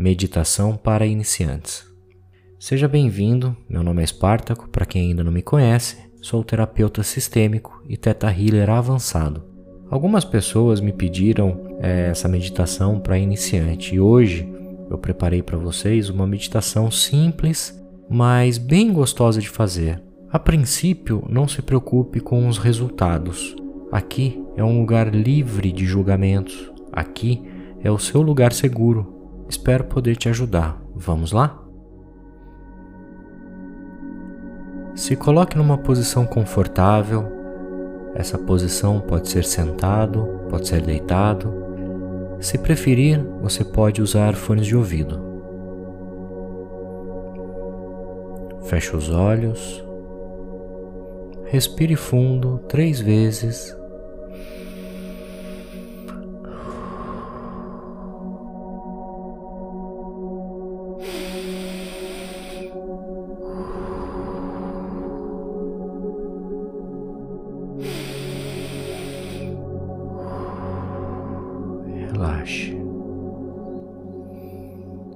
Meditação para iniciantes. Seja bem-vindo, meu nome é Espartaco, para quem ainda não me conhece, sou terapeuta sistêmico e Teta Healer avançado. Algumas pessoas me pediram é, essa meditação para iniciante e hoje eu preparei para vocês uma meditação simples, mas bem gostosa de fazer. A princípio, não se preocupe com os resultados. Aqui é um lugar livre de julgamentos. Aqui é o seu lugar seguro. Espero poder te ajudar. Vamos lá? Se coloque numa posição confortável. Essa posição pode ser sentado, pode ser deitado. Se preferir, você pode usar fones de ouvido. Feche os olhos. Respire fundo três vezes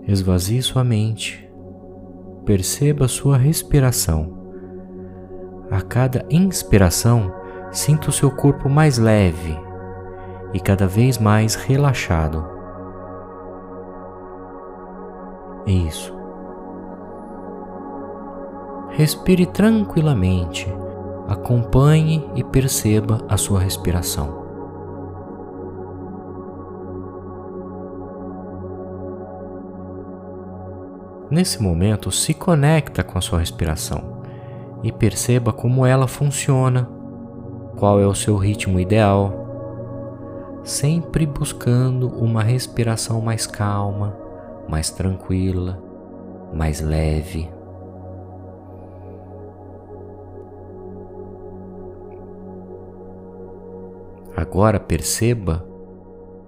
Esvazie sua mente. Perceba sua respiração. A cada inspiração, sinta o seu corpo mais leve e cada vez mais relaxado. Isso. Respire tranquilamente, acompanhe e perceba a sua respiração. Nesse momento, se conecta com a sua respiração e perceba como ela funciona, qual é o seu ritmo ideal, sempre buscando uma respiração mais calma, mais tranquila, mais leve. Agora perceba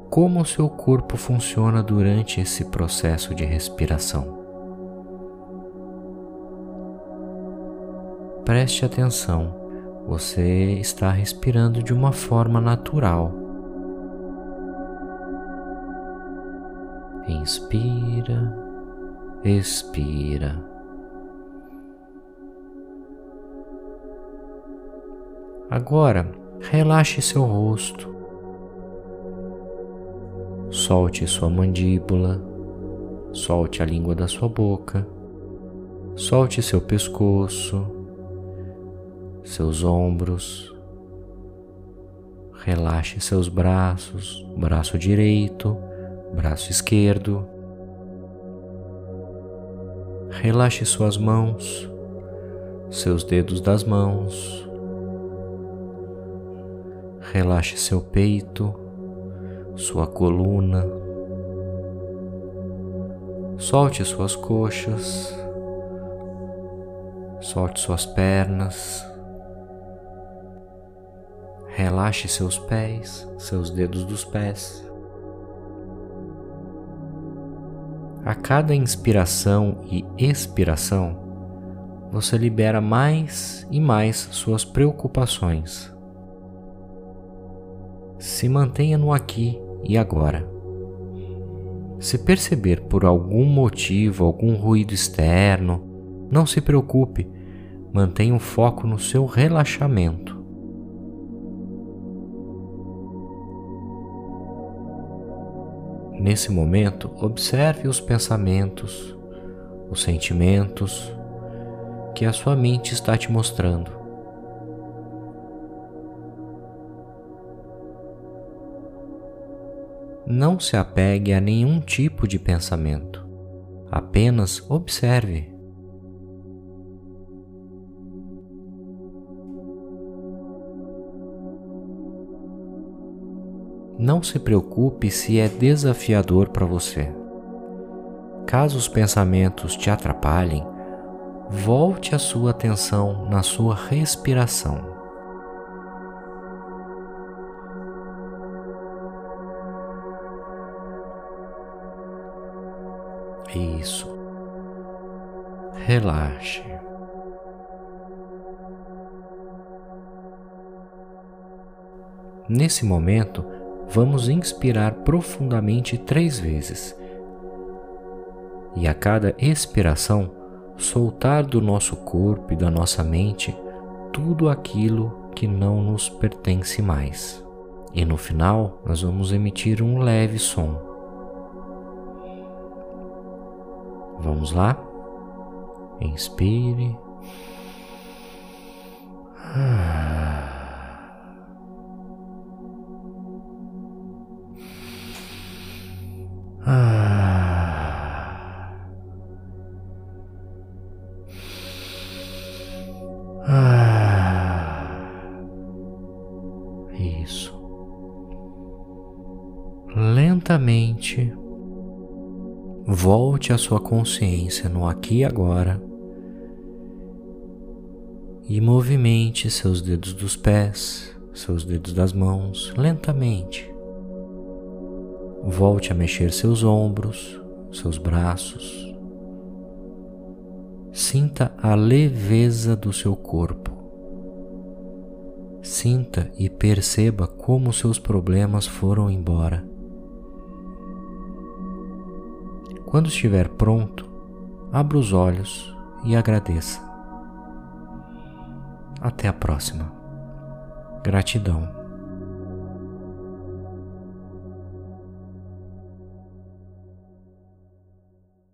como o seu corpo funciona durante esse processo de respiração. Preste atenção, você está respirando de uma forma natural. Inspira, expira. Agora, relaxe seu rosto. Solte sua mandíbula, solte a língua da sua boca, solte seu pescoço, seus ombros, relaxe seus braços, braço direito, braço esquerdo. Relaxe suas mãos, seus dedos das mãos. Relaxe seu peito, sua coluna. Solte suas coxas. Solte suas pernas. Relaxe seus pés, seus dedos dos pés. A cada inspiração e expiração, você libera mais e mais suas preocupações. Se mantenha no aqui e agora. Se perceber por algum motivo algum ruído externo, não se preocupe, mantenha o foco no seu relaxamento. Nesse momento, observe os pensamentos, os sentimentos que a sua mente está te mostrando. Não se apegue a nenhum tipo de pensamento, apenas observe. Não se preocupe se é desafiador para você. Caso os pensamentos te atrapalhem, volte a sua atenção na sua respiração. Isso. Relaxe. Nesse momento, vamos inspirar profundamente três vezes. e a cada expiração soltar do nosso corpo e da nossa mente tudo aquilo que não nos pertence mais. E no final, nós vamos emitir um leve som. Vamos lá? Inspire. Isso. Lentamente volte a sua consciência no aqui e agora e movimente seus dedos dos pés, seus dedos das mãos lentamente. Volte a mexer seus ombros, seus braços. Sinta a leveza do seu corpo. Sinta e perceba como seus problemas foram embora. Quando estiver pronto, abra os olhos e agradeça. Até a próxima. Gratidão.